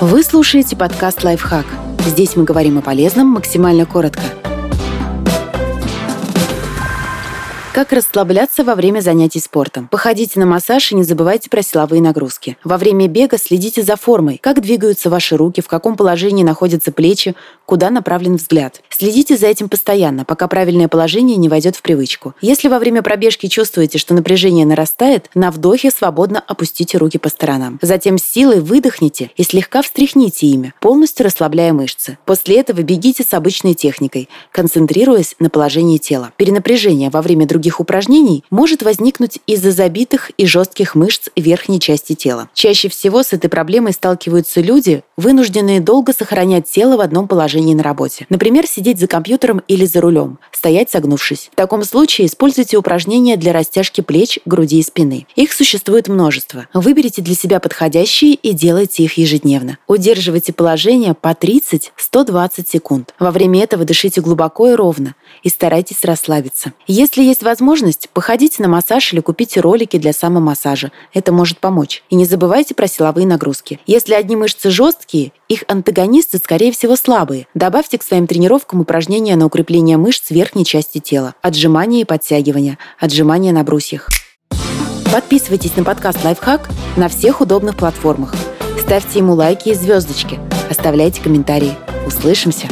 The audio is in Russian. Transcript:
Вы слушаете подкаст «Лайфхак». Здесь мы говорим о полезном максимально коротко – Как расслабляться во время занятий спортом? Походите на массаж и не забывайте про силовые нагрузки. Во время бега следите за формой, как двигаются ваши руки, в каком положении находятся плечи, куда направлен взгляд. Следите за этим постоянно, пока правильное положение не войдет в привычку. Если во время пробежки чувствуете, что напряжение нарастает, на вдохе свободно опустите руки по сторонам. Затем с силой выдохните и слегка встряхните ими, полностью расслабляя мышцы. После этого бегите с обычной техникой, концентрируясь на положении тела. Перенапряжение во время других упражнений может возникнуть из-за забитых и жестких мышц верхней части тела. Чаще всего с этой проблемой сталкиваются люди, вынужденные долго сохранять тело в одном положении на работе. Например, сидеть за компьютером или за рулем, стоять согнувшись. В таком случае используйте упражнения для растяжки плеч, груди и спины. Их существует множество. Выберите для себя подходящие и делайте их ежедневно. Удерживайте положение по 30-120 секунд. Во время этого дышите глубоко и ровно и старайтесь расслабиться. Если есть возможность, походите на массаж или купите ролики для самомассажа. Это может помочь. И не забывайте про силовые нагрузки. Если одни мышцы жесткие, их антагонисты, скорее всего, слабые. Добавьте к своим тренировкам упражнения на укрепление мышц верхней части тела. Отжимания и подтягивания. Отжимания на брусьях. Подписывайтесь на подкаст «Лайфхак» на всех удобных платформах. Ставьте ему лайки и звездочки. Оставляйте комментарии. Услышимся!